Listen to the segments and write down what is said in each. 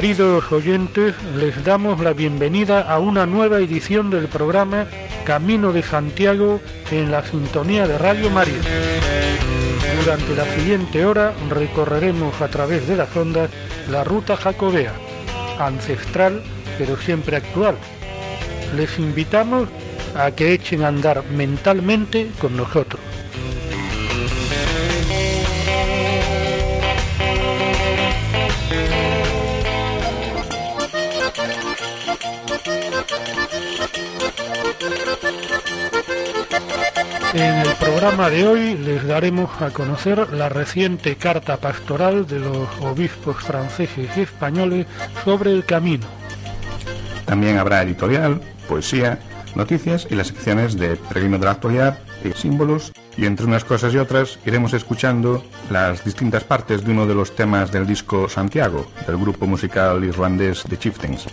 Queridos oyentes, les damos la bienvenida a una nueva edición del programa Camino de Santiago en la sintonía de Radio María. Durante la siguiente hora recorreremos a través de las ondas la ruta jacobea, ancestral pero siempre actual. Les invitamos a que echen a andar mentalmente con nosotros. Programa de hoy les daremos a conocer la reciente carta pastoral de los obispos franceses y españoles sobre el camino. También habrá editorial, poesía, noticias y las secciones de Peregrino de la Actualidad y símbolos. Y entre unas cosas y otras iremos escuchando las distintas partes de uno de los temas del disco Santiago, del grupo musical irlandés The Chieftains.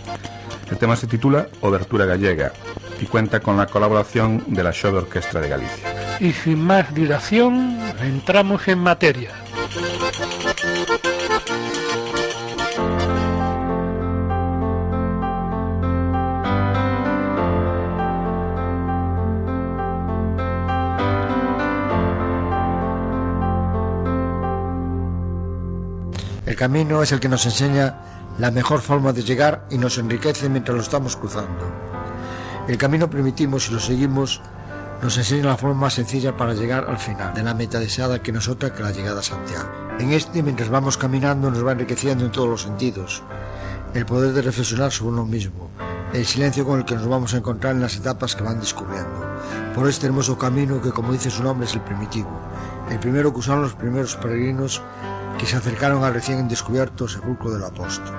El tema se titula Obertura Gallega y cuenta con la colaboración de la Show Orquestra de Galicia. Y sin más dilación, entramos en materia. El camino es el que nos enseña la mejor forma de llegar y nos enriquece mientras lo estamos cruzando. El camino primitivo, si lo seguimos, nos enseña la forma más sencilla para llegar al final, de la meta deseada que nos otra que la llegada a Santiago. En este, mientras vamos caminando, nos va enriqueciendo en todos los sentidos. El poder de reflexionar sobre uno mismo, el silencio con el que nos vamos a encontrar en las etapas que van descubriendo, por este hermoso camino que, como dice su nombre, es el primitivo, el primero que usaron los primeros peregrinos que se acercaron al recién descubierto sepulcro del apóstol.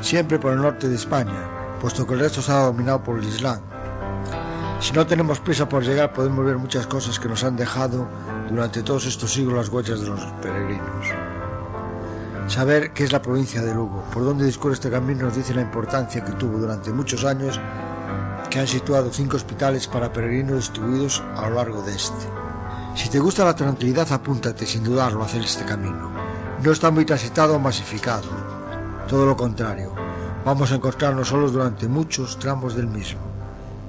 Siempre por el norte de España, puesto que el resto está dominado por el Islam. Si no tenemos prisa por llegar, podemos ver muchas cosas que nos han dejado durante todos estos siglos las huellas de los peregrinos. Saber qué es la provincia de Lugo, por dónde discurre este camino, nos dice la importancia que tuvo durante muchos años que han situado cinco hospitales para peregrinos distribuidos a lo largo de este. Si te gusta la tranquilidad, apúntate sin dudarlo a hacer este camino. No está muy transitado o masificado. Todo lo contrario, vamos a encontrarnos solos durante muchos tramos del mismo.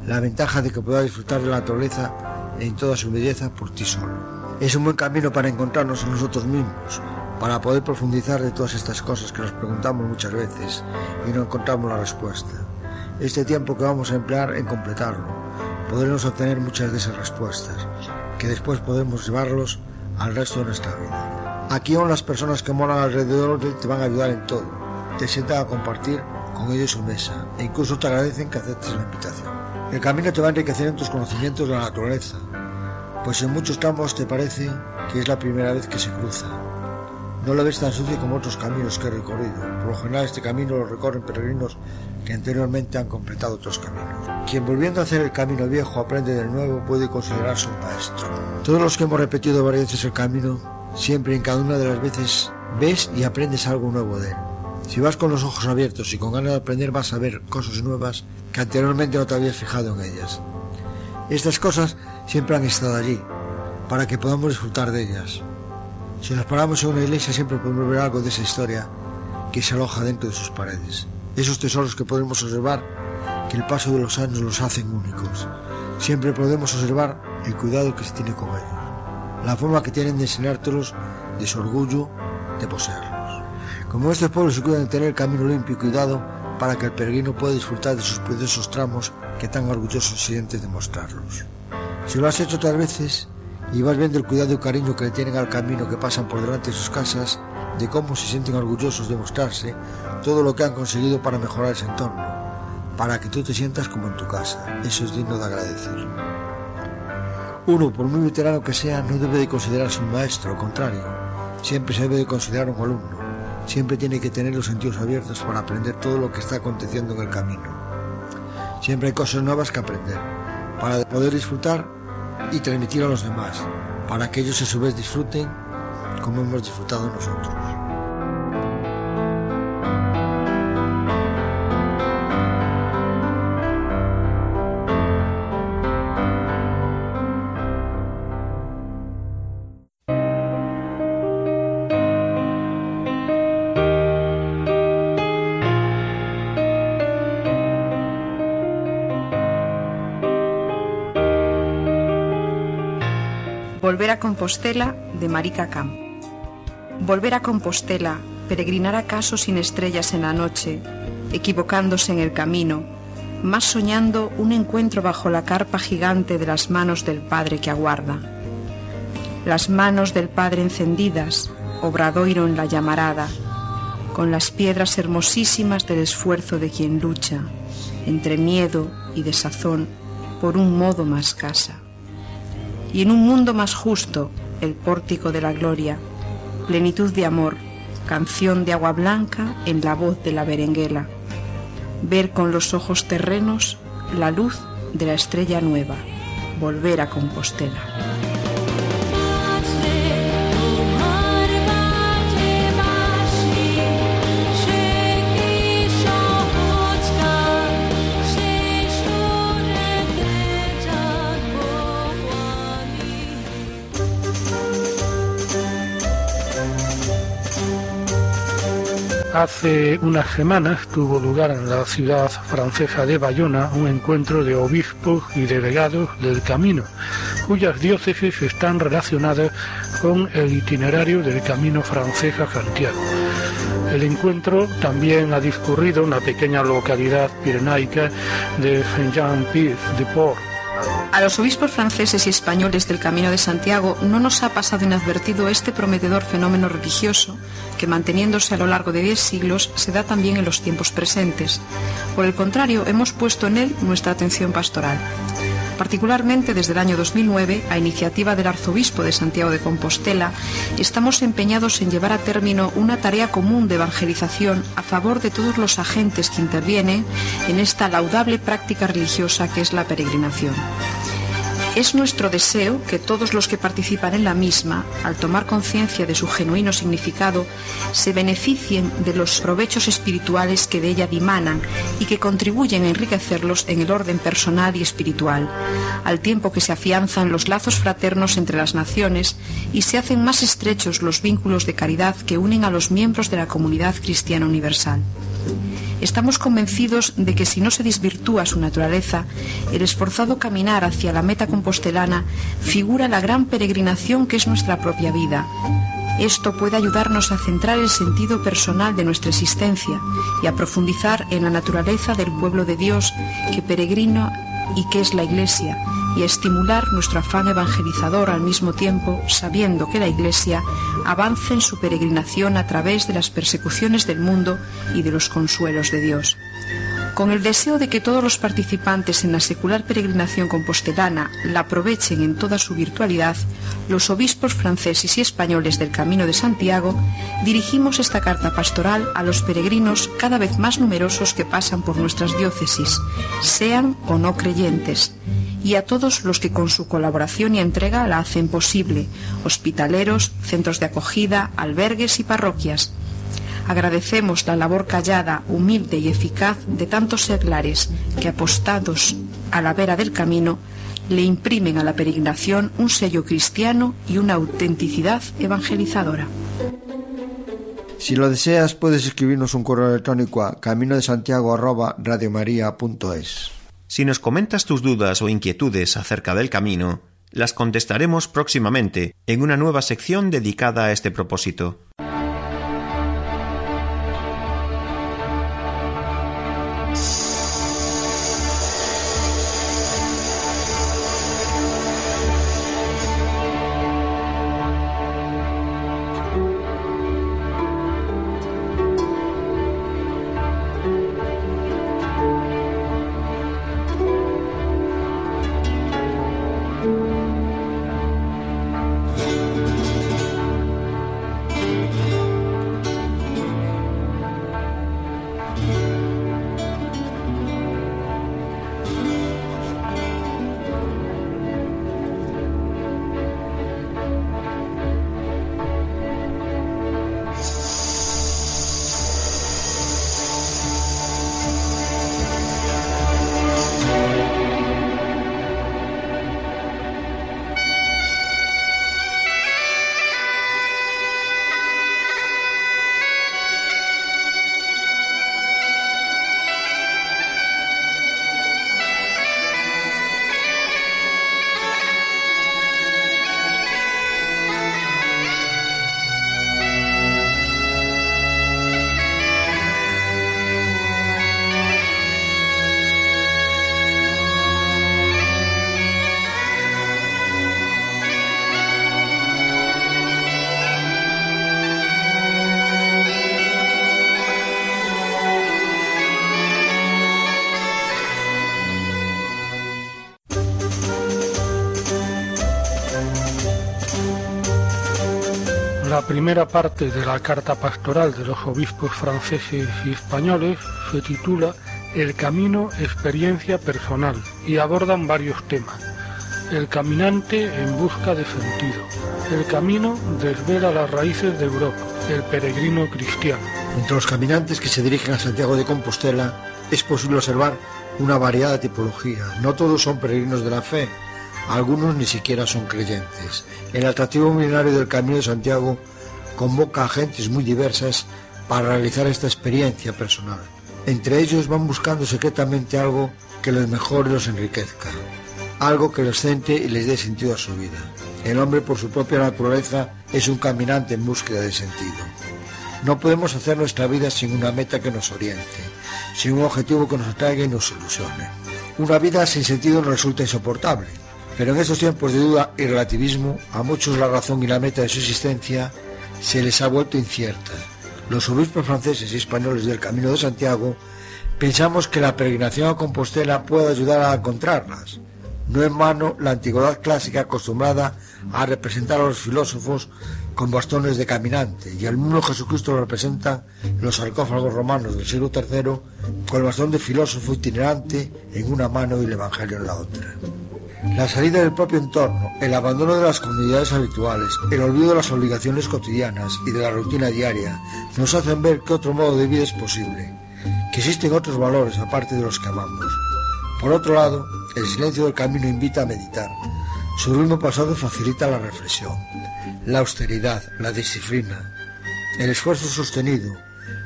La ventaja de que puedas disfrutar de la naturaleza en toda su belleza por ti solo. Es un buen camino para encontrarnos en nosotros mismos, para poder profundizar de todas estas cosas que nos preguntamos muchas veces y no encontramos la respuesta. Este tiempo que vamos a emplear en completarlo, podremos obtener muchas de esas respuestas, que después podemos llevarlos al resto de nuestra vida. Aquí aún las personas que moran alrededor de te van a ayudar en todo, te sientan a compartir con ellos su mesa e incluso te agradecen que aceptes la invitación. El camino te va a enriquecer en tus conocimientos de la naturaleza, pues en muchos tramos te parece que es la primera vez que se cruza. No lo ves tan sucio como otros caminos que he recorrido. Por lo general este camino lo recorren peregrinos que anteriormente han completado otros caminos. Quien volviendo a hacer el camino viejo aprende del nuevo puede considerarse un maestro. Todos los que hemos repetido varias veces el camino, siempre en cada una de las veces ves y aprendes algo nuevo de él. Si vas con los ojos abiertos y con ganas de aprender vas a ver cosas nuevas que anteriormente no te habías fijado en ellas. Estas cosas siempre han estado allí, para que podamos disfrutar de ellas. Si nos paramos en una iglesia siempre podemos ver algo de esa historia que se aloja dentro de sus paredes. Esos tesoros que podemos observar que el paso de los años los hacen únicos. Siempre podemos observar el cuidado que se tiene con ellos, la forma que tienen de enseñártelos de su orgullo de poseerlos. Como estos pueblos se cuidan de tener el camino limpio y cuidado para que el peregrino pueda disfrutar de sus preciosos tramos que tan orgullosos se de mostrarlos. Si lo has hecho otras veces y vas viendo el cuidado y cariño que le tienen al camino que pasan por delante de sus casas, de cómo se sienten orgullosos de mostrarse todo lo que han conseguido para mejorar ese entorno, para que tú te sientas como en tu casa. Eso es digno de agradecer. Uno, por muy veterano que sea, no debe de considerarse un maestro, al contrario, siempre se debe de considerar un alumno. Siempre tiene que tener los sentidos abiertos para aprender todo lo que está aconteciendo en el camino. Siempre hay cosas nuevas que aprender, para poder disfrutar y transmitir a los demás, para que ellos a su vez disfruten como hemos disfrutado nosotros. Compostela de Marica Camp. Volver a Compostela, peregrinar acaso sin estrellas en la noche, equivocándose en el camino, más soñando un encuentro bajo la carpa gigante de las manos del Padre que aguarda. Las manos del Padre encendidas, obradoiro en la llamarada, con las piedras hermosísimas del esfuerzo de quien lucha, entre miedo y desazón, por un modo más casa y en un mundo más justo, el pórtico de la gloria, plenitud de amor, canción de agua blanca en la voz de la berenguela, ver con los ojos terrenos la luz de la estrella nueva, volver a Compostela. Hace unas semanas tuvo lugar en la ciudad francesa de Bayona un encuentro de obispos y delegados del Camino, cuyas diócesis están relacionadas con el itinerario del Camino francés a Santiago. El encuentro también ha discurrido en la pequeña localidad pirenaica de Saint-Jean-Pied-de-Port, a los obispos franceses y españoles del Camino de Santiago no nos ha pasado inadvertido este prometedor fenómeno religioso que, manteniéndose a lo largo de diez siglos, se da también en los tiempos presentes. Por el contrario, hemos puesto en él nuestra atención pastoral particularmente desde el año 2009, a iniciativa del arzobispo de Santiago de Compostela, estamos empeñados en llevar a término una tarea común de evangelización a favor de todos los agentes que intervienen en esta laudable práctica religiosa que es la peregrinación. Es nuestro deseo que todos los que participan en la misma, al tomar conciencia de su genuino significado, se beneficien de los provechos espirituales que de ella dimanan y que contribuyen a enriquecerlos en el orden personal y espiritual, al tiempo que se afianzan los lazos fraternos entre las naciones y se hacen más estrechos los vínculos de caridad que unen a los miembros de la comunidad cristiana universal. Estamos convencidos de que si no se desvirtúa su naturaleza, el esforzado caminar hacia la meta compostelana figura la gran peregrinación que es nuestra propia vida. Esto puede ayudarnos a centrar el sentido personal de nuestra existencia y a profundizar en la naturaleza del pueblo de Dios que peregrina y que es la Iglesia, y estimular nuestro afán evangelizador al mismo tiempo, sabiendo que la Iglesia avance en su peregrinación a través de las persecuciones del mundo y de los consuelos de Dios. Con el deseo de que todos los participantes en la secular peregrinación compostelana la aprovechen en toda su virtualidad, los obispos franceses y españoles del Camino de Santiago dirigimos esta carta pastoral a los peregrinos cada vez más numerosos que pasan por nuestras diócesis, sean o no creyentes, y a todos los que con su colaboración y entrega la hacen posible, hospitaleros, centros de acogida, albergues y parroquias. Agradecemos la labor callada, humilde y eficaz de tantos seglares que, apostados a la vera del camino, le imprimen a la peregrinación un sello cristiano y una autenticidad evangelizadora. Si lo deseas, puedes escribirnos un correo electrónico a camino de Santiago si nos comentas tus dudas o inquietudes acerca del camino, las contestaremos próximamente en una nueva sección dedicada a este propósito. Primera parte de la carta pastoral de los obispos franceses y españoles se titula El camino, experiencia personal y abordan varios temas. El caminante en busca de sentido. El camino desvela las raíces de Europa. El peregrino cristiano. Entre los caminantes que se dirigen a Santiago de Compostela es posible observar una variada tipología. No todos son peregrinos de la fe, algunos ni siquiera son creyentes. El atractivo milenario del Camino de Santiago convoca a gentes muy diversas para realizar esta experiencia personal. Entre ellos van buscando secretamente algo que les mejore y los enriquezca, algo que les centre y les dé sentido a su vida. El hombre por su propia naturaleza es un caminante en búsqueda de sentido. No podemos hacer nuestra vida sin una meta que nos oriente, sin un objetivo que nos atraiga y nos ilusione. Una vida sin sentido nos resulta insoportable, pero en estos tiempos de duda y relativismo, a muchos la razón y la meta de su existencia se les ha vuelto incierta. Los obispos franceses y españoles del Camino de Santiago pensamos que la peregrinación a Compostela puede ayudar a encontrarlas. No en vano la antigüedad clásica acostumbrada a representar a los filósofos con bastones de caminante y al mismo Jesucristo lo representan los sarcófagos romanos del siglo III con el bastón de filósofo itinerante en una mano y el Evangelio en la otra. La salida del propio entorno, el abandono de las comunidades habituales, el olvido de las obligaciones cotidianas y de la rutina diaria nos hacen ver que otro modo de vida es posible, que existen otros valores aparte de los que amamos. Por otro lado, el silencio del camino invita a meditar. Su ritmo pasado facilita la reflexión la austeridad, la disciplina, el esfuerzo sostenido,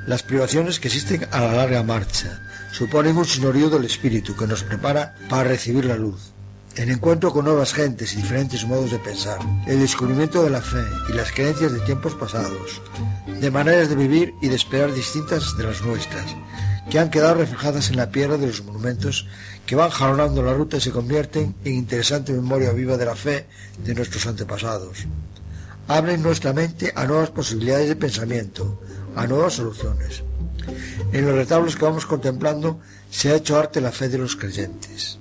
las privaciones que existen a la larga marcha, suponen un sinorío del espíritu que nos prepara para recibir la luz. El encuentro con nuevas gentes y diferentes modos de pensar, el descubrimiento de la fe y las creencias de tiempos pasados, de maneras de vivir y de esperar distintas de las nuestras, que han quedado reflejadas en la piedra de los monumentos que van jalonando la ruta y se convierten en interesante memoria viva de la fe de nuestros antepasados abren nuestra mente a nuevas posibilidades de pensamiento, a nuevas soluciones. En los retablos que vamos contemplando se ha hecho arte la fe de los creyentes.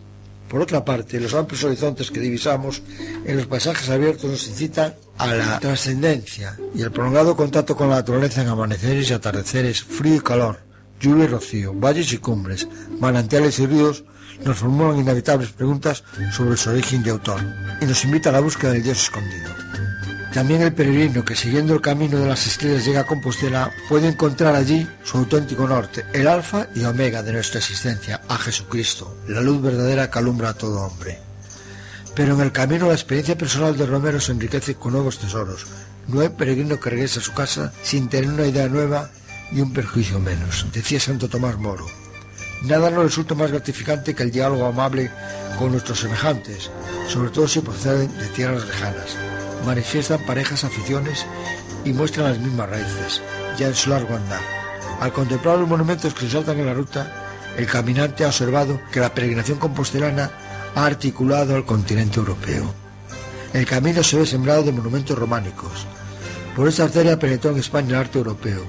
Por otra parte, los amplios horizontes que divisamos en los paisajes abiertos nos incitan a la trascendencia y el prolongado contacto con la naturaleza en amaneceres y atardeceres, frío y calor, lluvia y rocío, valles y cumbres, manantiales y ríos nos formulan inevitables preguntas sobre su origen y autor y nos invita a la búsqueda del Dios escondido. También el peregrino que siguiendo el camino de las estrellas llega a Compostela puede encontrar allí su auténtico norte, el alfa y omega de nuestra existencia, a Jesucristo, la luz verdadera que alumbra a todo hombre. Pero en el camino la experiencia personal de Romero se enriquece con nuevos tesoros. No hay peregrino que regrese a su casa sin tener una idea nueva y un perjuicio menos, decía Santo Tomás Moro. Nada nos resulta más gratificante que el diálogo amable con nuestros semejantes, sobre todo si proceden de tierras lejanas manifiestan parejas aficiones y muestran las mismas raíces, ya en su largo andar. Al contemplar los monumentos que se saltan en la ruta, el caminante ha observado que la peregrinación compostelana ha articulado al continente europeo. El camino se ve sembrado de monumentos románicos. Por esta arteria penetró en España el arte europeo.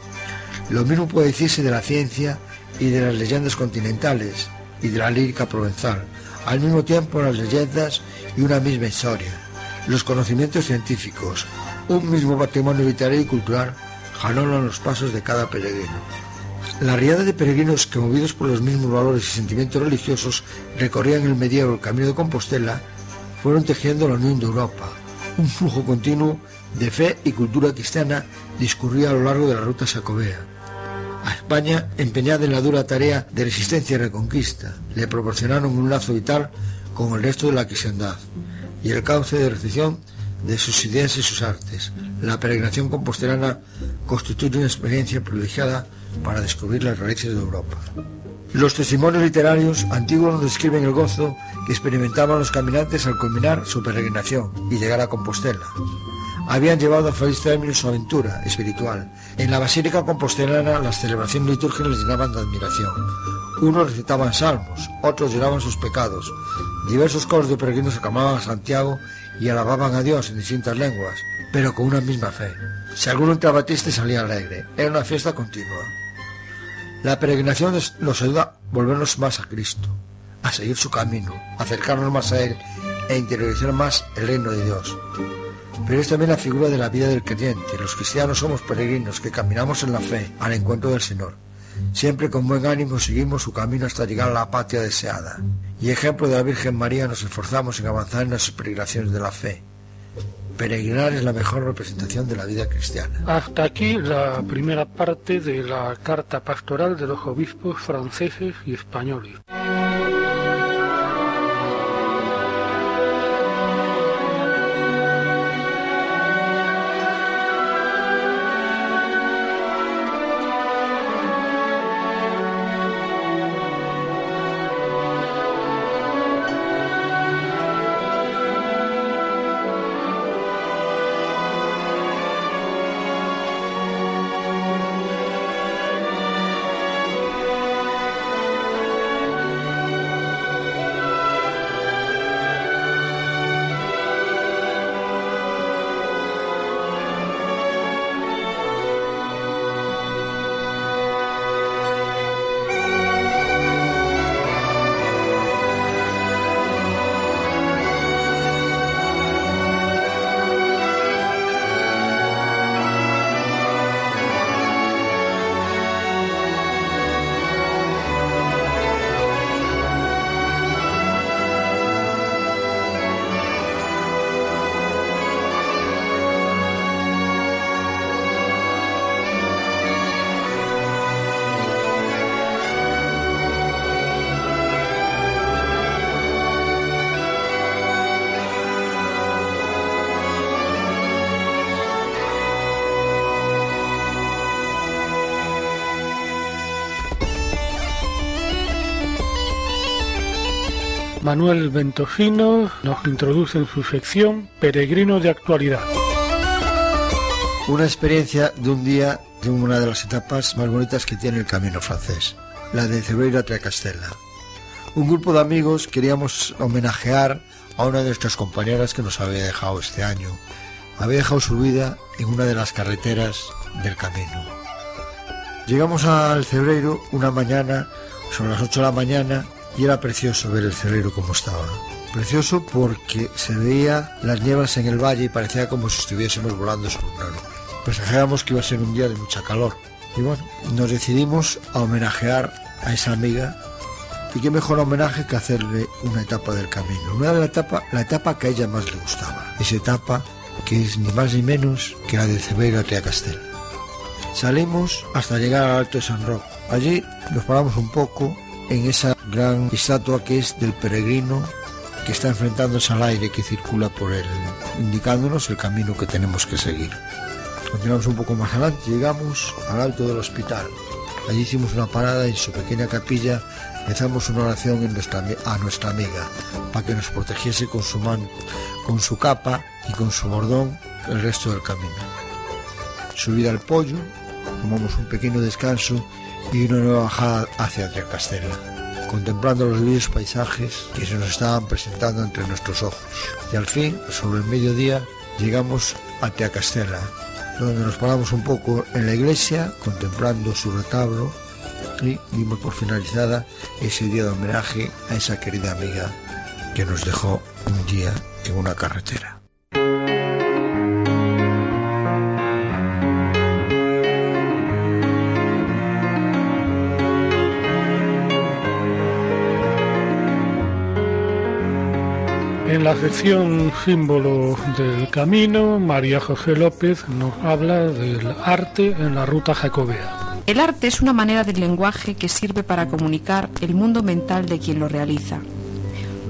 Lo mismo puede decirse de la ciencia y de las leyendas continentales y de la lírica provenzal. Al mismo tiempo las leyendas y una misma historia los conocimientos científicos, un mismo patrimonio literario y cultural, jalonan los pasos de cada peregrino. La riada de peregrinos que, movidos por los mismos valores y sentimientos religiosos, recorrían el medievo el camino de Compostela, fueron tejiendo la unión de Europa. Un flujo continuo de fe y cultura cristiana discurría a lo largo de la ruta sacobea. A España, empeñada en la dura tarea de resistencia y reconquista, le proporcionaron un lazo vital con el resto de la cristiandad y el cauce de recepción de sus ideas y sus artes. La peregrinación compostelana constituye una experiencia privilegiada para descubrir las raíces de Europa. Los testimonios literarios antiguos nos describen el gozo que experimentaban los caminantes al culminar su peregrinación y llegar a Compostela. Habían llevado a feliz término su aventura espiritual. En la Basílica Compostelana las celebraciones litúrgicas les llenaban de admiración. Unos recitaban salmos, otros lloraban sus pecados, Diversos coros de peregrinos aclamaban a Santiago y alababan a Dios en distintas lenguas, pero con una misma fe. Si alguno entraba triste salía alegre. Era una fiesta continua. La peregrinación nos ayuda a volvernos más a Cristo, a seguir su camino, acercarnos más a Él e interiorizar más el reino de Dios. Pero es también la figura de la vida del creyente. Los cristianos somos peregrinos que caminamos en la fe al encuentro del Señor. Siempre con buen ánimo seguimos su camino hasta llegar a la patria deseada. Y ejemplo de la Virgen María nos esforzamos en avanzar en las peregrinaciones de la fe. Peregrinar es la mejor representación de la vida cristiana. Hasta aquí la primera parte de la carta pastoral de los obispos franceses y españoles. Manuel Ventosino nos introduce en su sección Peregrino de Actualidad. Una experiencia de un día de una de las etapas más bonitas que tiene el camino francés, la de Cebreiro a Tracastela. Un grupo de amigos queríamos homenajear a una de nuestras compañeras que nos había dejado este año. Había dejado su vida en una de las carreteras del camino. Llegamos al Cebreiro una mañana, son las 8 de la mañana, y era precioso ver el cerrero como estaba. Precioso porque se veía las nieblas en el valle y parecía como si estuviésemos volando sobre una nube. Pensábamos que iba a ser un día de mucha calor. Y bueno, nos decidimos a homenajear a esa amiga. Y qué mejor homenaje que hacerle una etapa del camino. Una de la etapa, la etapa que a ella más le gustaba. Esa etapa que es ni más ni menos que la de Cebeiro a Castel. Salimos hasta llegar al Alto de San Roque. Allí nos paramos un poco en esa gran estatua que es del peregrino que está enfrentándose al aire que circula por él, indicándonos el camino que tenemos que seguir. Continuamos un poco más adelante, llegamos al alto del hospital. Allí hicimos una parada en su pequeña capilla rezamos una oración a nuestra amiga para que nos protegiese con su mano, con su capa y con su bordón el resto del camino. Subida al pollo, tomamos un pequeño descanso y una nueva bajada hacia Tracastela, contemplando los bellos paisajes que se nos estaban presentando entre nuestros ojos. Y al fin, sobre el mediodía, llegamos a Teacastela, donde nos paramos un poco en la iglesia, contemplando su retablo, y dimos por finalizada ese día de homenaje a esa querida amiga que nos dejó un día en una carretera. En la sección Símbolo del Camino, María José López nos habla del arte en la ruta jacobea. El arte es una manera del lenguaje que sirve para comunicar el mundo mental de quien lo realiza.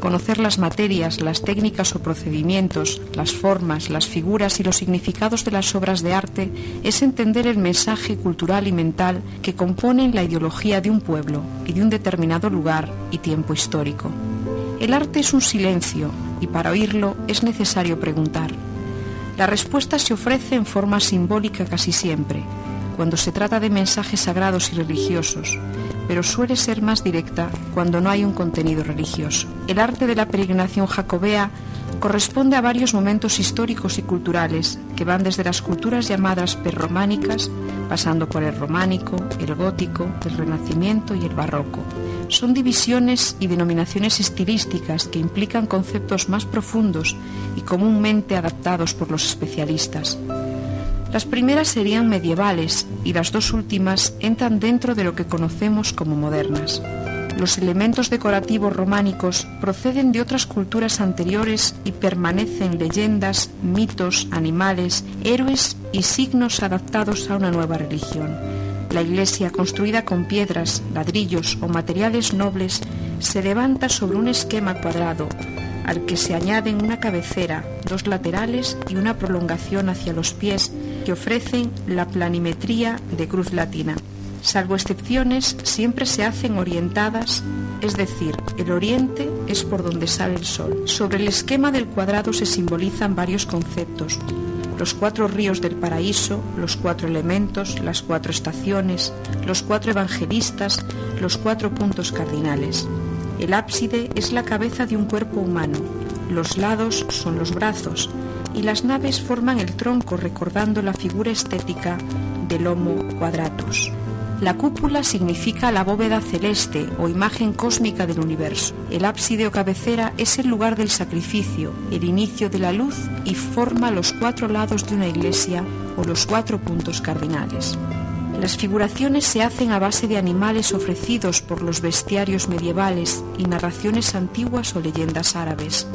Conocer las materias, las técnicas o procedimientos, las formas, las figuras y los significados de las obras de arte es entender el mensaje cultural y mental que componen la ideología de un pueblo y de un determinado lugar y tiempo histórico. El arte es un silencio y para oírlo es necesario preguntar. La respuesta se ofrece en forma simbólica casi siempre, cuando se trata de mensajes sagrados y religiosos, pero suele ser más directa cuando no hay un contenido religioso. El arte de la peregrinación jacobea corresponde a varios momentos históricos y culturales que van desde las culturas llamadas perrománicas, pasando por el románico, el gótico, el renacimiento y el barroco. Son divisiones y denominaciones estilísticas que implican conceptos más profundos y comúnmente adaptados por los especialistas. Las primeras serían medievales y las dos últimas entran dentro de lo que conocemos como modernas. Los elementos decorativos románicos proceden de otras culturas anteriores y permanecen leyendas, mitos, animales, héroes y signos adaptados a una nueva religión. La iglesia, construida con piedras, ladrillos o materiales nobles, se levanta sobre un esquema cuadrado, al que se añaden una cabecera, dos laterales y una prolongación hacia los pies que ofrecen la planimetría de cruz latina. Salvo excepciones, siempre se hacen orientadas, es decir, el oriente es por donde sale el sol. Sobre el esquema del cuadrado se simbolizan varios conceptos. Los cuatro ríos del paraíso, los cuatro elementos, las cuatro estaciones, los cuatro evangelistas, los cuatro puntos cardinales. El ábside es la cabeza de un cuerpo humano, los lados son los brazos y las naves forman el tronco recordando la figura estética del Homo quadratus. La cúpula significa la bóveda celeste o imagen cósmica del universo. El ábside o cabecera es el lugar del sacrificio, el inicio de la luz y forma los cuatro lados de una iglesia o los cuatro puntos cardinales. Las figuraciones se hacen a base de animales ofrecidos por los bestiarios medievales y narraciones antiguas o leyendas árabes.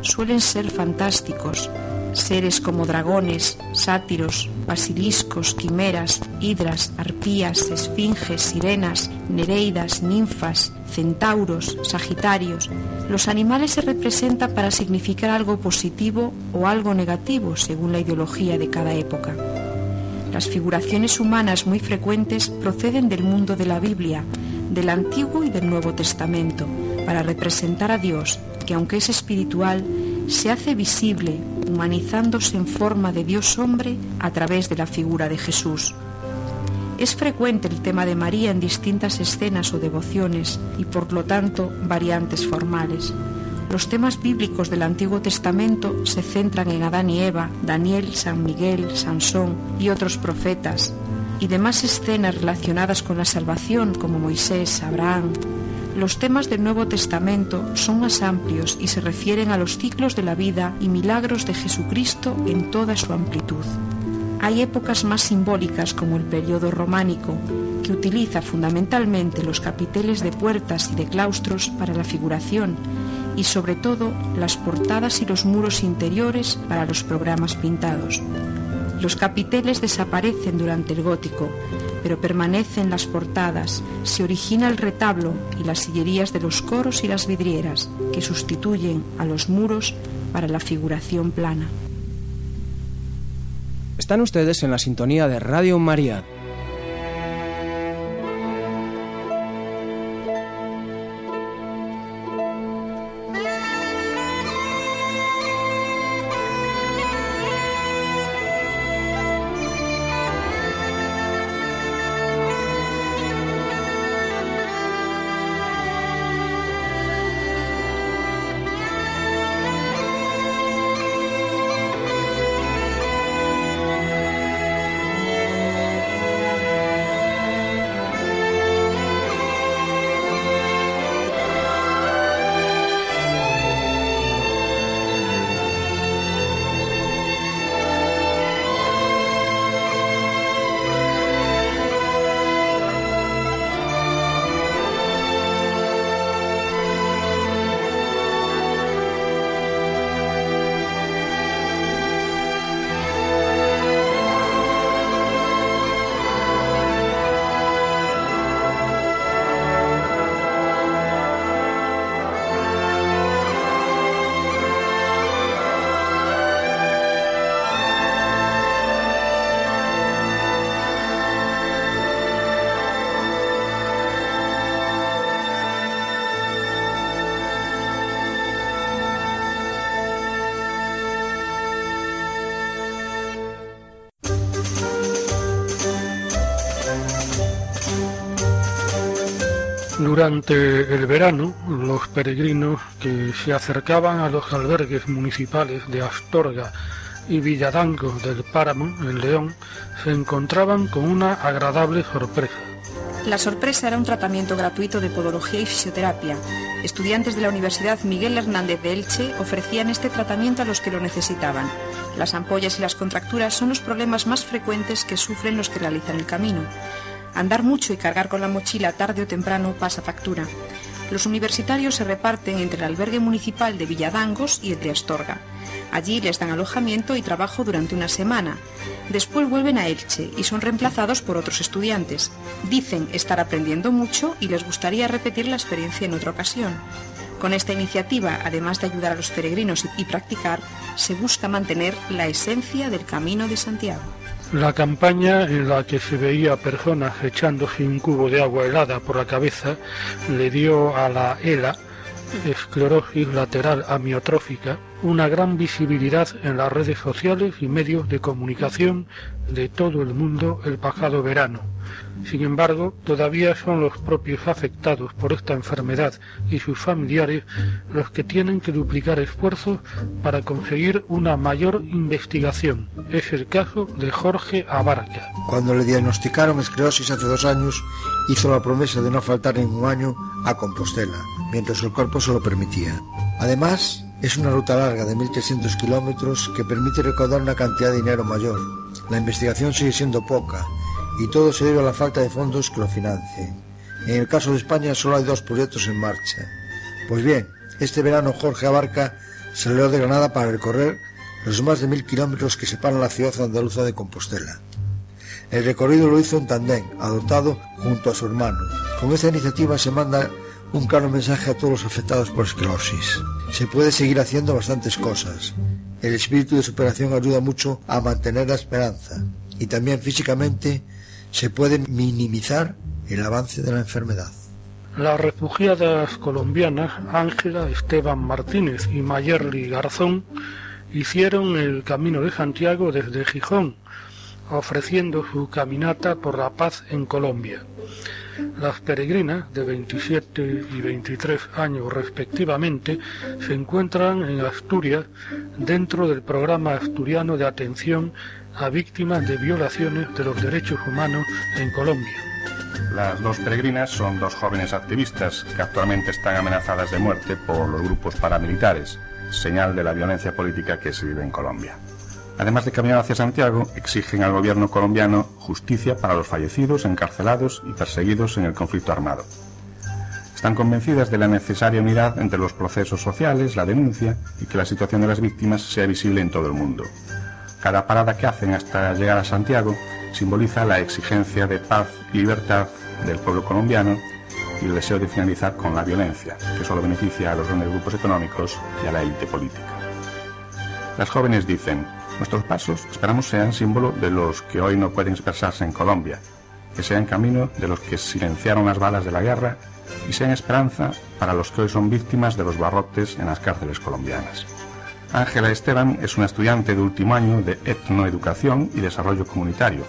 Suelen ser fantásticos, seres como dragones, sátiros, basiliscos, quimeras, hidras, arpías, esfinges, sirenas, nereidas, ninfas, centauros, sagitarios. Los animales se representan para significar algo positivo o algo negativo según la ideología de cada época. Las figuraciones humanas muy frecuentes proceden del mundo de la Biblia, del Antiguo y del Nuevo Testamento, para representar a Dios, que aunque es espiritual, se hace visible, humanizándose en forma de Dios hombre a través de la figura de Jesús. Es frecuente el tema de María en distintas escenas o devociones y por lo tanto variantes formales. Los temas bíblicos del Antiguo Testamento se centran en Adán y Eva, Daniel, San Miguel, Sansón y otros profetas, y demás escenas relacionadas con la salvación como Moisés, Abraham. Los temas del Nuevo Testamento son más amplios y se refieren a los ciclos de la vida y milagros de Jesucristo en toda su amplitud. Hay épocas más simbólicas como el periodo románico, que utiliza fundamentalmente los capiteles de puertas y de claustros para la figuración, y sobre todo las portadas y los muros interiores para los programas pintados. Los capiteles desaparecen durante el gótico, pero permanecen las portadas, se origina el retablo y las sillerías de los coros y las vidrieras, que sustituyen a los muros para la figuración plana. Están ustedes en la sintonía de Radio María. Durante el verano, los peregrinos que se acercaban a los albergues municipales de Astorga y Villadango del Páramo, en León, se encontraban con una agradable sorpresa. La sorpresa era un tratamiento gratuito de podología y fisioterapia. Estudiantes de la Universidad Miguel Hernández de Elche ofrecían este tratamiento a los que lo necesitaban. Las ampollas y las contracturas son los problemas más frecuentes que sufren los que realizan el camino. Andar mucho y cargar con la mochila tarde o temprano pasa factura. Los universitarios se reparten entre el albergue municipal de Villadangos y el de Astorga. Allí les dan alojamiento y trabajo durante una semana. Después vuelven a Elche y son reemplazados por otros estudiantes. Dicen estar aprendiendo mucho y les gustaría repetir la experiencia en otra ocasión. Con esta iniciativa, además de ayudar a los peregrinos y practicar, se busca mantener la esencia del Camino de Santiago. La campaña en la que se veía personas echándose un cubo de agua helada por la cabeza le dio a la ELA, esclerosis lateral amiotrófica, una gran visibilidad en las redes sociales y medios de comunicación de todo el mundo el pasado verano. Sin embargo, todavía son los propios afectados por esta enfermedad y sus familiares los que tienen que duplicar esfuerzos para conseguir una mayor investigación. Es el caso de Jorge Abarca. Cuando le diagnosticaron esclerosis hace dos años, hizo la promesa de no faltar ningún año a Compostela, mientras el cuerpo se lo permitía. Además, es una ruta larga de 1.300 kilómetros que permite recaudar una cantidad de dinero mayor. La investigación sigue siendo poca y todo se debe a la falta de fondos que lo financien. En el caso de España solo hay dos proyectos en marcha. Pues bien, este verano Jorge Abarca salió de Granada para recorrer los más de mil kilómetros que separan la ciudad andaluza de Compostela. El recorrido lo hizo en tandem, adoptado junto a su hermano. Con esta iniciativa se manda un claro mensaje a todos los afectados por esclerosis. Se puede seguir haciendo bastantes cosas. El espíritu de superación ayuda mucho a mantener la esperanza y también físicamente se puede minimizar el avance de la enfermedad. Las refugiadas colombianas Ángela Esteban Martínez y Mayerly Garzón hicieron el Camino de Santiago desde Gijón, ofreciendo su caminata por la paz en Colombia. Las peregrinas de 27 y 23 años respectivamente se encuentran en Asturias dentro del programa asturiano de atención a víctimas de violaciones de los derechos humanos en Colombia. Las dos peregrinas son dos jóvenes activistas que actualmente están amenazadas de muerte por los grupos paramilitares, señal de la violencia política que se vive en Colombia. Además de caminar hacia Santiago, exigen al gobierno colombiano justicia para los fallecidos, encarcelados y perseguidos en el conflicto armado. Están convencidas de la necesaria unidad entre los procesos sociales, la denuncia y que la situación de las víctimas sea visible en todo el mundo. Cada parada que hacen hasta llegar a Santiago simboliza la exigencia de paz y libertad del pueblo colombiano y el deseo de finalizar con la violencia, que solo beneficia a los grandes grupos económicos y a la élite política. Las jóvenes dicen, nuestros pasos esperamos sean símbolo de los que hoy no pueden expresarse en Colombia, que sean camino de los que silenciaron las balas de la guerra y sean esperanza para los que hoy son víctimas de los barrotes en las cárceles colombianas. Ángela Esteban es una estudiante de último año de Etnoeducación y Desarrollo Comunitario,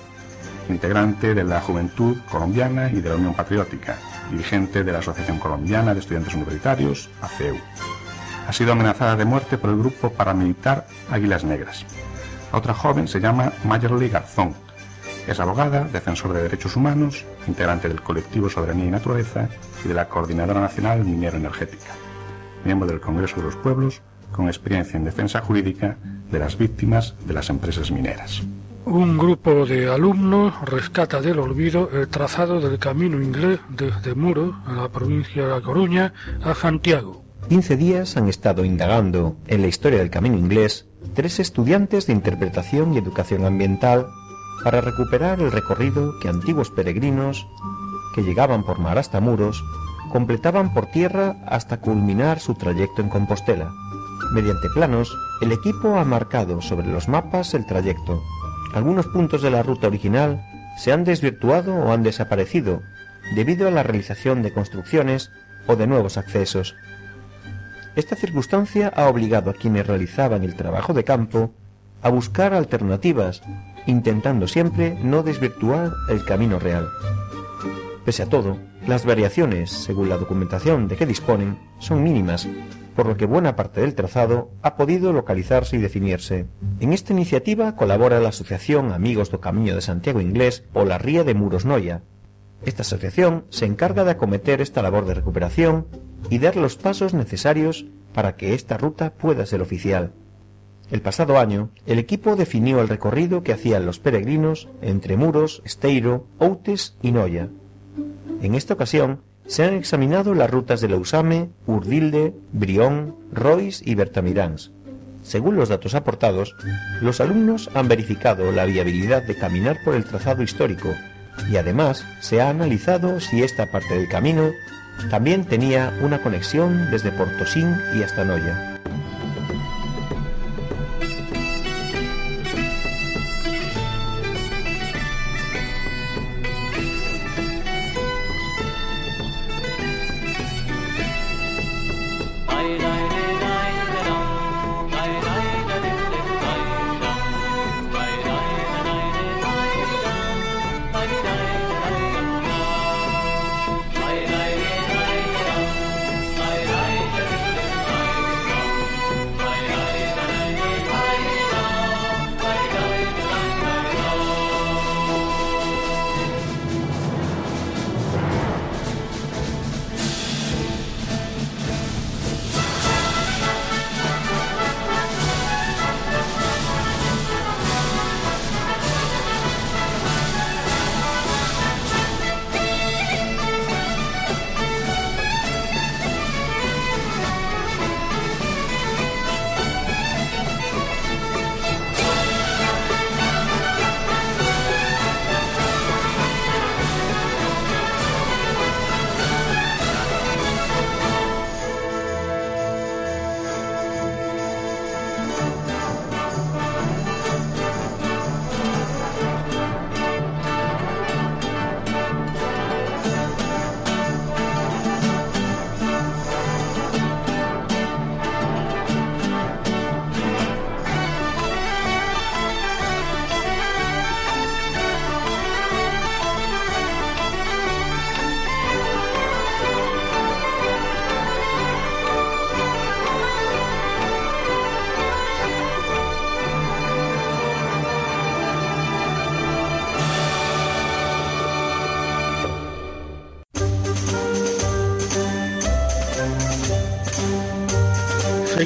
integrante de la Juventud Colombiana y de la Unión Patriótica, dirigente de la Asociación Colombiana de Estudiantes Universitarios, ACEU. Ha sido amenazada de muerte por el grupo paramilitar Águilas Negras. La otra joven se llama Mayerly Garzón. Es abogada, defensor de derechos humanos, integrante del colectivo Soberanía y Naturaleza y de la Coordinadora Nacional Minero Energética, miembro del Congreso de los Pueblos con experiencia en defensa jurídica de las víctimas de las empresas mineras. Un grupo de alumnos rescata del olvido el trazado del camino inglés desde Muro, a la provincia de La Coruña, a Santiago. 15 días han estado indagando en la historia del camino inglés tres estudiantes de interpretación y educación ambiental para recuperar el recorrido que antiguos peregrinos que llegaban por mar hasta Muros completaban por tierra hasta culminar su trayecto en Compostela. Mediante planos, el equipo ha marcado sobre los mapas el trayecto. Algunos puntos de la ruta original se han desvirtuado o han desaparecido debido a la realización de construcciones o de nuevos accesos. Esta circunstancia ha obligado a quienes realizaban el trabajo de campo a buscar alternativas, intentando siempre no desvirtuar el camino real. Pese a todo, Las variaciones, según la documentación de que disponen, son mínimas, por lo que buena parte del trazado ha podido localizarse y definirse. En esta iniciativa colabora la Asociación Amigos do Camiño de Santiago Inglés o la Ría de Muros Noia. Esta asociación se encarga de acometer esta labor de recuperación y dar los pasos necesarios para que esta ruta pueda ser oficial. El pasado año, el equipo definió el recorrido que hacían los peregrinos entre Muros, Esteiro, Outes y Noia. En esta ocasión, se han examinado las rutas de Lausame, Urdilde, Brión, Rois y Bertamiráns. Según los datos aportados, los alumnos han verificado la viabilidad de caminar por el trazado histórico y además se ha analizado si esta parte del camino también tenía una conexión desde Portosín y hasta Noya.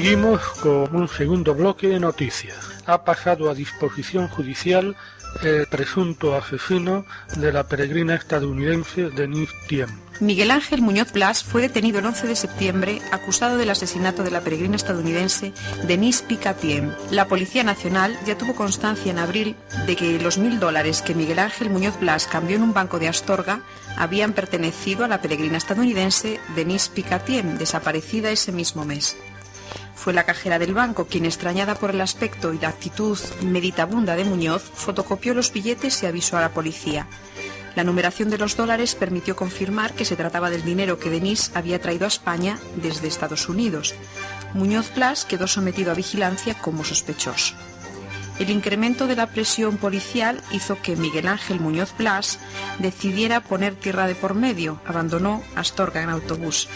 Seguimos con un segundo bloque de noticias. Ha pasado a disposición judicial el presunto asesino de la peregrina estadounidense Denise Tiem. Miguel Ángel Muñoz Blas fue detenido el 11 de septiembre acusado del asesinato de la peregrina estadounidense Denise Picatiem. La Policía Nacional ya tuvo constancia en abril de que los mil dólares que Miguel Ángel Muñoz Blas cambió en un banco de Astorga habían pertenecido a la peregrina estadounidense Denise Picatiem, desaparecida ese mismo mes. Fue la cajera del banco quien, extrañada por el aspecto y la actitud meditabunda de Muñoz, fotocopió los billetes y avisó a la policía. La numeración de los dólares permitió confirmar que se trataba del dinero que Denise había traído a España desde Estados Unidos. Muñoz Blas quedó sometido a vigilancia como sospechoso. El incremento de la presión policial hizo que Miguel Ángel Muñoz Blas decidiera poner tierra de por medio, abandonó Astorga en autobús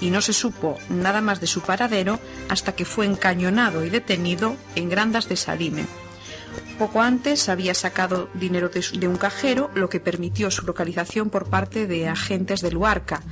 y no se supo nada más de su paradero hasta que fue encañonado y detenido en Grandas de Salime. Poco antes había sacado dinero de, un cajero, lo que permitió su localización por parte de agentes de Luarca.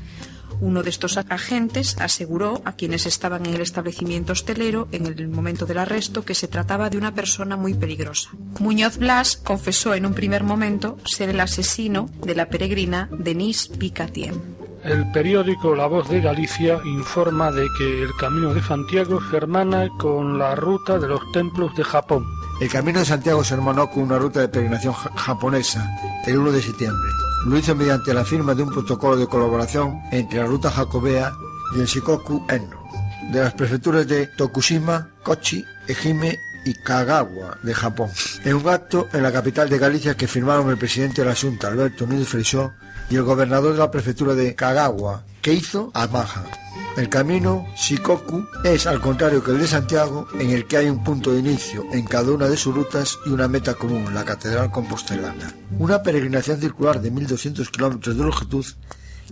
Uno de estos agentes aseguró a quienes estaban en el establecimiento hostelero en el momento del arresto que se trataba de una persona muy peligrosa. Muñoz Blas confesó en un primer momento ser el asesino de la peregrina Denise Picatien. El periódico La Voz de Galicia informa de que el Camino de Santiago se hermana con la ruta de los templos de Japón. El Camino de Santiago se hermanó con una ruta de peregrinación japonesa el 1 de septiembre. Lo hizo mediante la firma de un protocolo de colaboración entre la ruta jacobea y el Shikoku Enno, de las prefecturas de Tokushima, Kochi, Ehime y Kagawa de Japón. En un acto en la capital de Galicia que firmaron el presidente de la Junta, Alberto Núñez Freijóo, y el gobernador de la prefectura de Kagawa, que hizo Amaja. El camino Shikoku es, al contrario que el de Santiago, en el que hay un punto de inicio en cada una de sus rutas y una meta común, la Catedral Compostelana. Una peregrinación circular de 1.200 kilómetros de longitud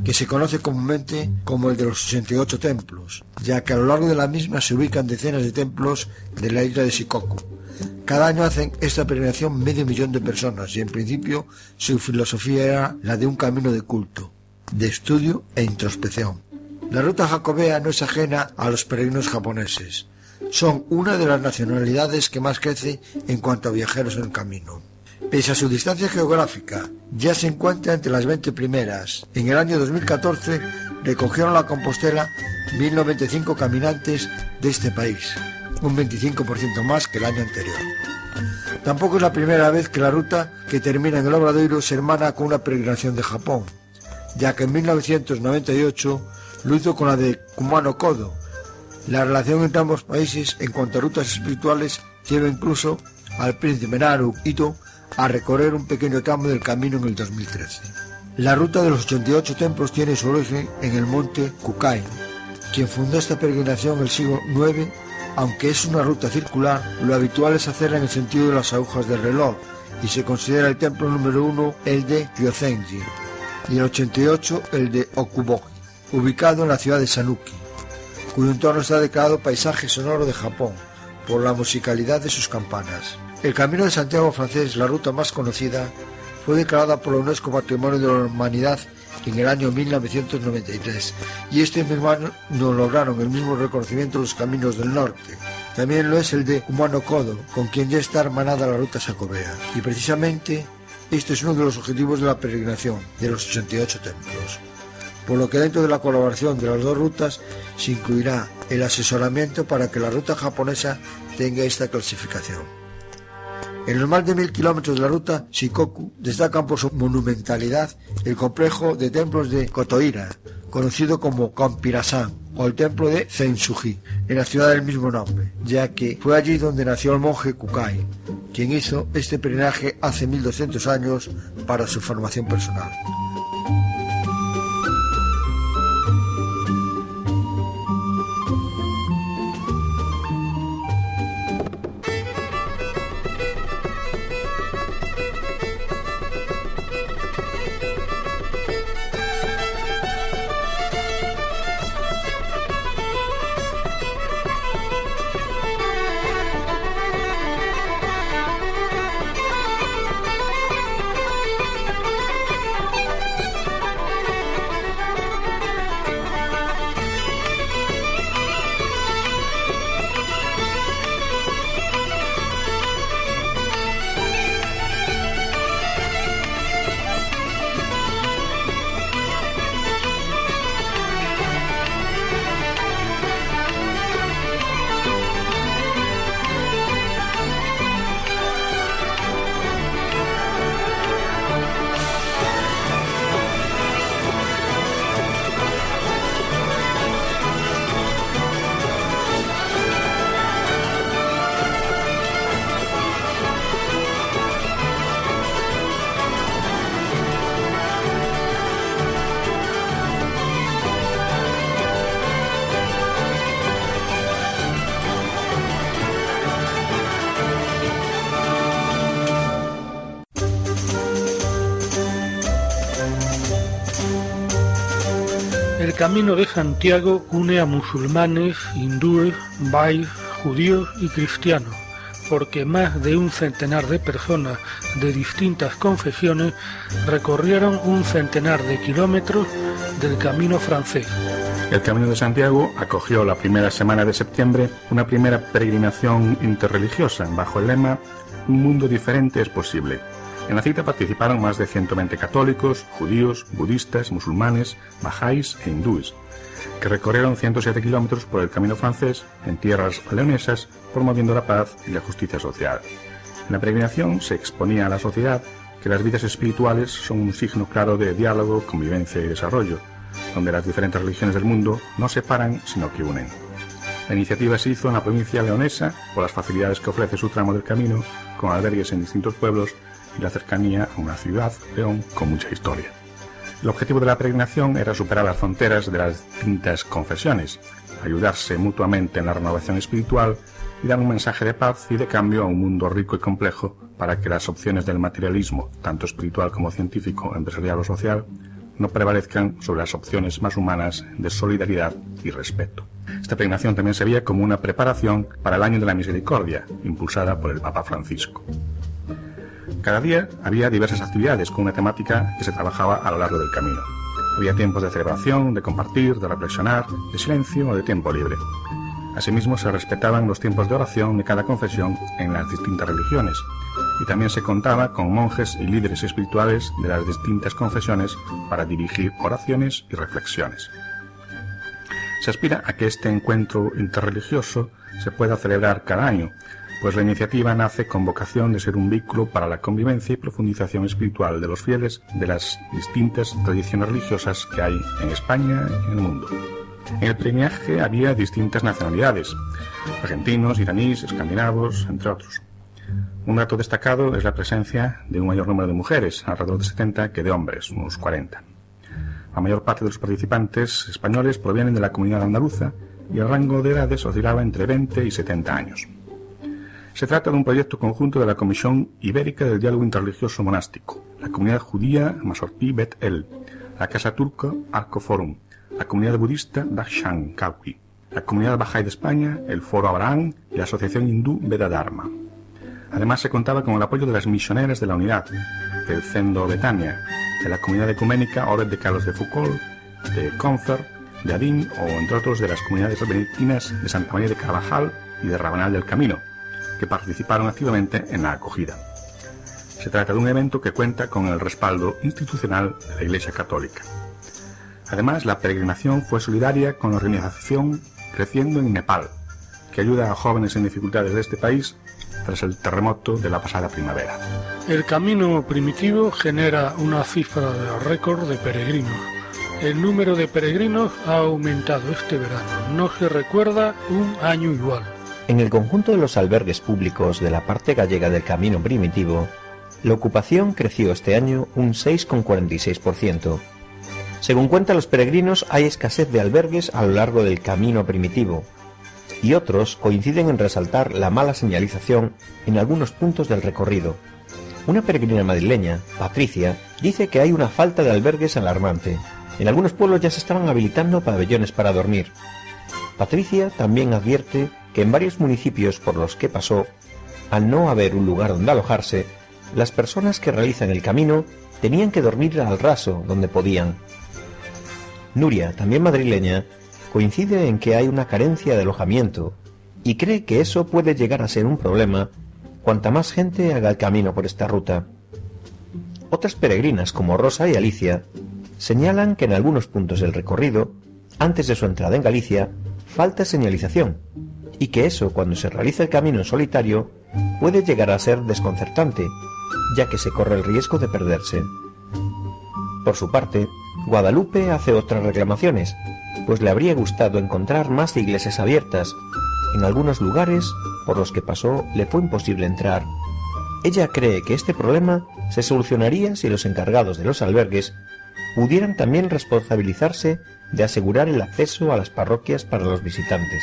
que se conoce comúnmente como el de los 88 templos, ya que a lo largo de la misma se ubican decenas de templos de la isla de Shikoku. Cada año hacen esta peregrinación medio millón de personas y en principio su filosofía era la de un camino de culto, de estudio e introspección. La ruta jacobea no es ajena a los peregrinos japoneses. Son una de las nacionalidades que más crece en cuanto a viajeros en el camino. Pese a su distancia geográfica, ya se encuentra entre las 20 primeras. En el año 2014 recogieron la Compostela 1.095 caminantes de este país, un 25% más que el año anterior. Tampoco es la primera vez que la ruta que termina en el Obradoiro se hermana con una peregrinación de Japón, ya que en 1998 lo hizo con la de Kumano Kodo. La relación entre ambos países en cuanto a rutas espirituales lleva incluso al príncipe Naru Ito a recorrer un pequeño tramo del camino en el 2013. La ruta de los 88 templos tiene su origen en el monte Kukai. Quien fundó esta peregrinación en el siglo IX, aunque es una ruta circular, lo habitual es hacerla en el sentido de las agujas del reloj y se considera el templo número uno el de Ryozenji y el 88 el de Okuboji ubicado en la ciudad de Sanuki, cuyo entorno está declarado paisaje sonoro de Japón por la musicalidad de sus campanas. El Camino de Santiago francés, la ruta más conocida, fue declarada por la UNESCO Patrimonio de la Humanidad en el año 1993 y este mismo año no lograron el mismo reconocimiento los caminos del norte. También lo es el de Humano Kodo, con quien ya está hermanada la ruta sacobea. Y precisamente este es uno de los objetivos de la peregrinación de los 88 templos por lo que dentro de la colaboración de las dos rutas se incluirá el asesoramiento para que la ruta japonesa tenga esta clasificación. En los más de mil kilómetros de la ruta Shikoku destacan por su monumentalidad el complejo de templos de Kotoira, conocido como Kampirasan, o el templo de Zensuji, en la ciudad del mismo nombre, ya que fue allí donde nació el monje Kukai, quien hizo este peregrinaje hace 1200 años para su formación personal. Camino de Santiago une a musulmanes, hindúes, bais, judíos y cristianos, porque más de un centenar de personas de distintas confesiones recorrieron un centenar de kilómetros del camino francés. El Camino de Santiago acogió la primera semana de septiembre una primera peregrinación interreligiosa bajo el lema Un mundo diferente es posible en la cita participaron más de 120 católicos, judíos, budistas, musulmanes, bajáis e hindúes, que recorrieron 107 kilómetros por el camino francés en tierras leonesas, promoviendo la paz y la justicia social. En la peregrinación se exponía a la sociedad que las vidas espirituales son un signo claro de diálogo, convivencia y desarrollo, donde las diferentes religiones del mundo no separan, sino que unen. La iniciativa se hizo en la provincia leonesa por las facilidades que ofrece su tramo del camino, con albergues en distintos pueblos y la cercanía a una ciudad, León, con mucha historia. El objetivo de la peregrinación era superar las fronteras de las distintas confesiones, ayudarse mutuamente en la renovación espiritual y dar un mensaje de paz y de cambio a un mundo rico y complejo para que las opciones del materialismo, tanto espiritual como científico, empresarial o social, no prevalezcan sobre las opciones más humanas de solidaridad y respeto. Esta peregrinación también se veía como una preparación para el año de la misericordia, impulsada por el Papa Francisco. Cada día había diversas actividades con una temática que se trabajaba a lo largo del camino. Había tiempos de celebración, de compartir, de reflexionar, de silencio o de tiempo libre. Asimismo, se respetaban los tiempos de oración de cada confesión en las distintas religiones, y también se contaba con monjes y líderes espirituales de las distintas confesiones para dirigir oraciones y reflexiones. Se aspira a que este encuentro interreligioso se pueda celebrar cada año, pues la iniciativa nace con vocación de ser un vínculo para la convivencia y profundización espiritual de los fieles de las distintas tradiciones religiosas que hay en España y en el mundo. En el peregrinaje había distintas nacionalidades, argentinos, iraníes, escandinavos, entre otros. Un dato destacado es la presencia de un mayor número de mujeres, alrededor de 70, que de hombres, unos 40. La mayor parte de los participantes españoles provienen de la comunidad andaluza y el rango de edades oscilaba entre 20 y 70 años. Se trata de un proyecto conjunto de la Comisión Ibérica del Diálogo Interreligioso Monástico, la Comunidad Judía Masortí Bet El, la Casa Turca Arco Forum, la Comunidad Budista Dakshan Kawi, la Comunidad Bahá'í de España, el Foro Abraham y la Asociación Hindú Veda Dharma. Además se contaba con el apoyo de las misioneras de la Unidad, del Cendo Betania, de la Comunidad Ecuménica Orden de Carlos de Foucault, de Confer, de Adín o entre otros de las comunidades benedictinas de Santa María de Carvajal y de Rabanal del Camino, que participaron activamente en la acogida. Se trata de un evento que cuenta con el respaldo institucional de la Iglesia Católica. Además, la peregrinación fue solidaria con la organización Creciendo en Nepal, que ayuda a jóvenes en dificultades de este país tras el terremoto de la pasada primavera. El camino primitivo genera una cifra de récord de peregrinos. El número de peregrinos ha aumentado este verano. No se recuerda un año igual. En el conjunto de los albergues públicos de la parte gallega del camino primitivo, la ocupación creció este año un 6,46%. Según cuentan los peregrinos, hay escasez de albergues a lo largo del camino primitivo, y otros coinciden en resaltar la mala señalización en algunos puntos del recorrido. Una peregrina madrileña, Patricia, dice que hay una falta de albergues alarmante. En algunos pueblos ya se estaban habilitando pabellones para dormir. Patricia también advierte en varios municipios por los que pasó, al no haber un lugar donde alojarse, las personas que realizan el camino tenían que dormir al raso donde podían. Nuria, también madrileña, coincide en que hay una carencia de alojamiento y cree que eso puede llegar a ser un problema cuanta más gente haga el camino por esta ruta. Otras peregrinas como Rosa y Alicia señalan que en algunos puntos del recorrido, antes de su entrada en Galicia, falta señalización y que eso cuando se realiza el camino en solitario puede llegar a ser desconcertante, ya que se corre el riesgo de perderse. Por su parte, Guadalupe hace otras reclamaciones pues le habría gustado encontrar más iglesias abiertas. En algunos lugares por los que pasó le fue imposible entrar. Ella cree que este problema se solucionaría si los encargados de los albergues pudieran también responsabilizarse de asegurar el acceso a las parroquias para los visitantes.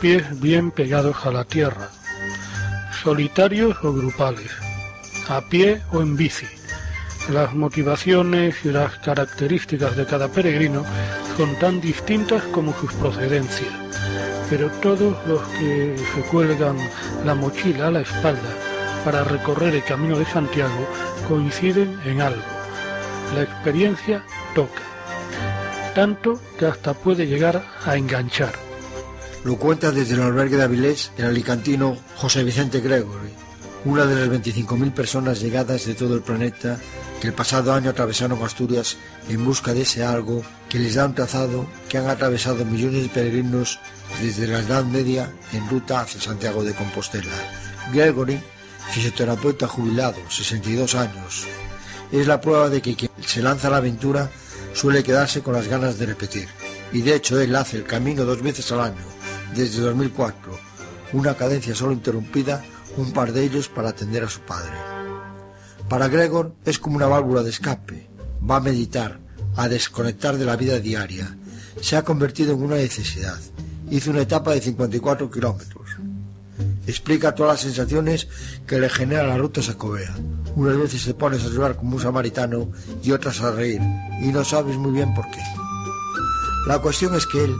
pies bien pegados a la tierra, solitarios o grupales, a pie o en bici, Las motivaciones y las características de cada peregrino son tan distintas como sus procedencias, pero todos los que se cuelgan la mochila a la espalda para recorrer el camino de Santiago coinciden en algo. La experiencia toca, tanto que hasta puede llegar a enganchar. Lo cuenta desde el albergue de Avilés el alicantino José Vicente Gregory, una de las 25.000 personas llegadas de todo el planeta que el pasado año atravesaron Asturias en busca de ese algo que les da un trazado que han atravesado millones de peregrinos desde la Edad Media en ruta hacia Santiago de Compostela. Gregory, fisioterapeuta jubilado, 62 años, es la prueba de que quien se lanza a la aventura suele quedarse con las ganas de repetir. Y de hecho él hace el camino dos veces al año, desde 2004, una cadencia solo interrumpida, un par de ellos para atender a su padre. Para Gregor es como una válvula de escape. Va a meditar, a desconectar de la vida diaria. Se ha convertido en una necesidad. Hizo una etapa de 54 kilómetros. Explica todas las sensaciones que le genera la ruta Sacobea. Unas veces te pones a llorar como un samaritano y otras a reír, y no sabes muy bien por qué. La cuestión es que él,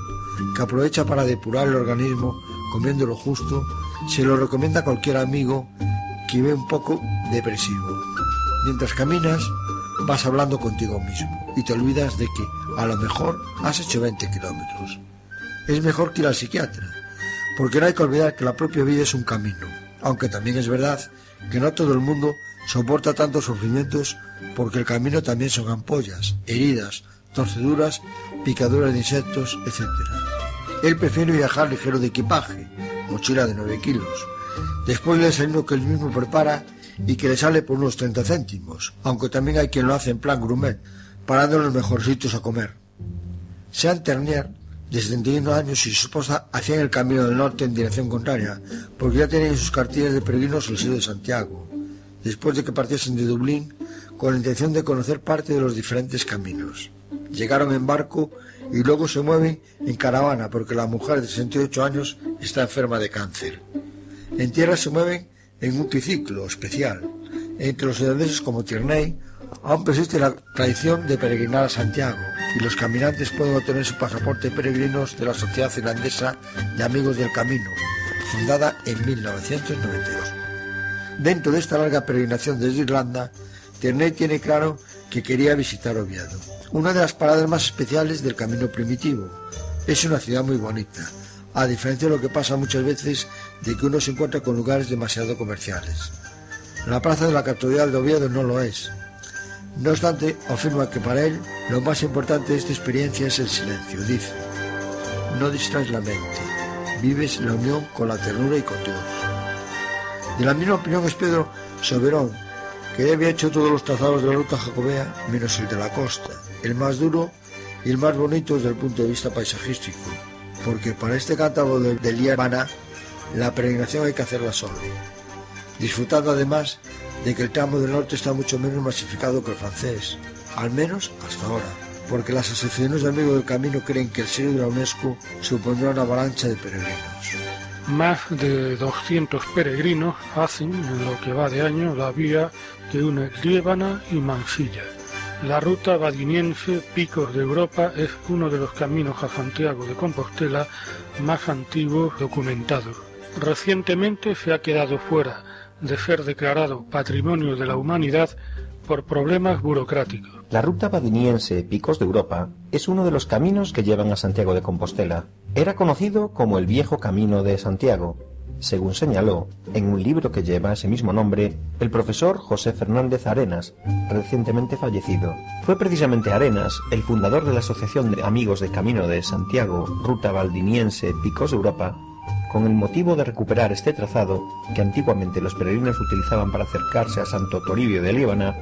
que aprovecha para depurar el organismo comiendo lo justo, se lo recomienda a cualquier amigo que ve un poco depresivo. Mientras caminas, vas hablando contigo mismo y te olvidas de que a lo mejor has hecho 20 kilómetros. Es mejor que ir al psiquiatra, porque no hay que olvidar que la propia vida es un camino, aunque también es verdad que no todo el mundo soporta tantos sufrimientos porque el camino también son ampollas, heridas, torceduras, picaduras de insectos, etc. Él prefiere viajar ligero de equipaje, mochila de 9 kilos, después del desayuno que él mismo prepara y que le sale por unos 30 céntimos, aunque también hay quien lo hace en plan gourmet, parando en los mejores sitios a comer. Sean Ternier, de 71 años, y su esposa hacían el camino del norte en dirección contraria, porque ya tenían en sus cartillas de peregrinos el sello de Santiago, después de que partiesen de Dublín con la intención de conocer parte de los diferentes caminos. Llegaron en barco y luego se mueven en caravana porque la mujer de 68 años está enferma de cáncer. En tierra se mueven en un triciclo especial. Entre los irlandeses como Tierney aún persiste la tradición de peregrinar a Santiago y los caminantes pueden obtener su pasaporte peregrinos de la Sociedad Irlandesa de Amigos del Camino, fundada en 1992. Dentro de esta larga peregrinación desde Irlanda, Tierney tiene claro que quería visitar Oviedo, una de las paradas más especiales del camino primitivo. Es una ciudad muy bonita, a diferencia de lo que pasa muchas veces de que uno se encuentra con lugares demasiado comerciales. La plaza de la Catedral de Oviedo no lo es. No obstante, afirma que para él lo más importante de esta experiencia es el silencio. Dice, no distraes la mente, vives la unión con la ternura y con Dios. De la misma opinión es Pedro Soberón, que había hecho todos los trazados de la ruta jacobea menos el de la costa, el más duro y el más bonito desde el punto de vista paisajístico, porque para este cántabro de, de la peregrinación hay que hacerla solo, disfrutando además de que el tramo del norte está mucho menos masificado que el francés, al menos hasta ahora, porque las asociaciones de amigos del camino creen que el sello de la UNESCO supondrá una avalancha de peregrinos. Más de 200 peregrinos hacen en lo que va de año la vía que une Liébana y Mansilla. La ruta badiniense Picos de Europa es uno de los caminos a Santiago de Compostela más antiguos documentados. Recientemente se ha quedado fuera de ser declarado Patrimonio de la Humanidad por problemas burocráticos. La ruta badiniense Picos de Europa es uno de los caminos que llevan a Santiago de Compostela. Era conocido como el Viejo Camino de Santiago, según señaló en un libro que lleva ese mismo nombre el profesor José Fernández Arenas, recientemente fallecido. Fue precisamente Arenas el fundador de la Asociación de Amigos de Camino de Santiago, Ruta Valdiniense Picos de Europa, con el motivo de recuperar este trazado que antiguamente los peregrinos utilizaban para acercarse a Santo Toribio de Líbana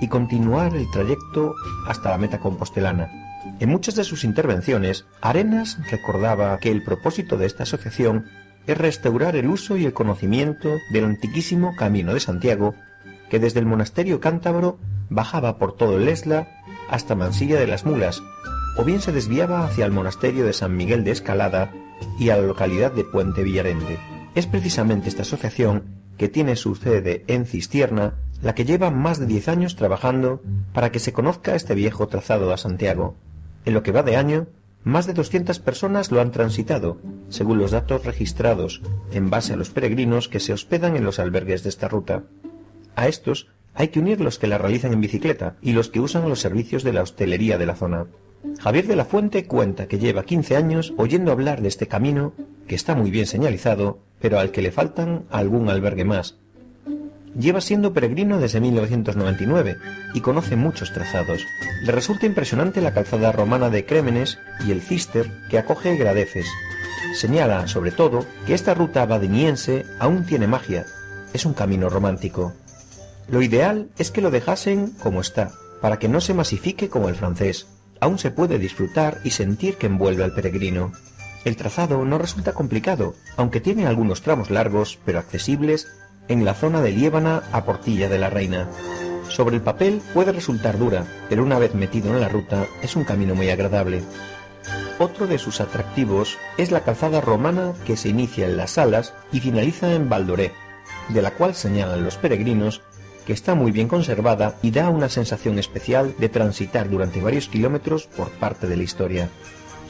y continuar el trayecto hasta la meta compostelana. En muchas de sus intervenciones, Arenas recordaba que el propósito de esta asociación es restaurar el uso y el conocimiento del antiquísimo Camino de Santiago, que desde el monasterio cántabro bajaba por todo el Esla hasta Mansilla de las Mulas, o bien se desviaba hacia el monasterio de San Miguel de Escalada y a la localidad de Puente Villarende. Es precisamente esta asociación, que tiene su sede en Cistierna, la que lleva más de 10 años trabajando para que se conozca este viejo trazado a Santiago. En lo que va de año, más de 200 personas lo han transitado, según los datos registrados, en base a los peregrinos que se hospedan en los albergues de esta ruta. A estos hay que unir los que la realizan en bicicleta y los que usan los servicios de la hostelería de la zona. Javier de la Fuente cuenta que lleva 15 años oyendo hablar de este camino, que está muy bien señalizado, pero al que le faltan algún albergue más. Lleva siendo peregrino desde 1999 y conoce muchos trazados. Le resulta impresionante la calzada romana de Crémenes y el Cister que acoge Gradeces. Señala, sobre todo, que esta ruta badiniense aún tiene magia. Es un camino romántico. Lo ideal es que lo dejasen como está, para que no se masifique como el francés aún se puede disfrutar y sentir que envuelve al peregrino. El trazado no resulta complicado, aunque tiene algunos tramos largos pero accesibles en la zona de Liébana a Portilla de la Reina. Sobre el papel puede resultar dura, pero una vez metido en la ruta es un camino muy agradable. Otro de sus atractivos es la calzada romana que se inicia en las Salas y finaliza en Valdoré, de la cual señalan los peregrinos que está muy bien conservada y da una sensación especial de transitar durante varios kilómetros por parte de la historia.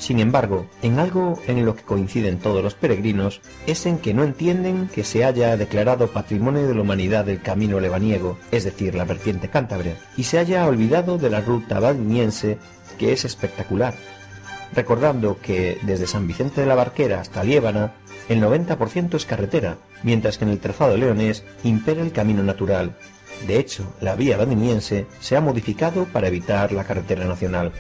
Sin embargo, en algo en lo que coinciden todos los peregrinos es en que no entienden que se haya declarado Patrimonio de la Humanidad el camino lebaniego, es decir, la vertiente cántabra, y se haya olvidado de la ruta badiniense, que es espectacular, recordando que desde San Vicente de la Barquera hasta Liébana el 90% es carretera, mientras que en el trazado leonés impera el camino natural, de hecho, la vía badiniense se ha modificado para evitar la carretera nacional.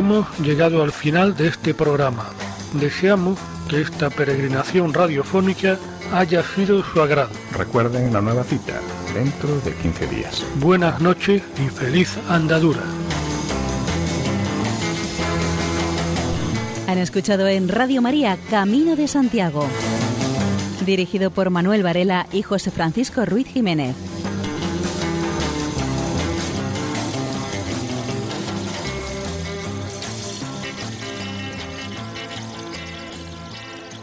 Hemos llegado al final de este programa. Deseamos que esta peregrinación radiofónica haya sido su agrado. Recuerden la nueva cita, dentro de 15 días. Buenas noches y feliz andadura. Han escuchado en Radio María Camino de Santiago, dirigido por Manuel Varela y José Francisco Ruiz Jiménez.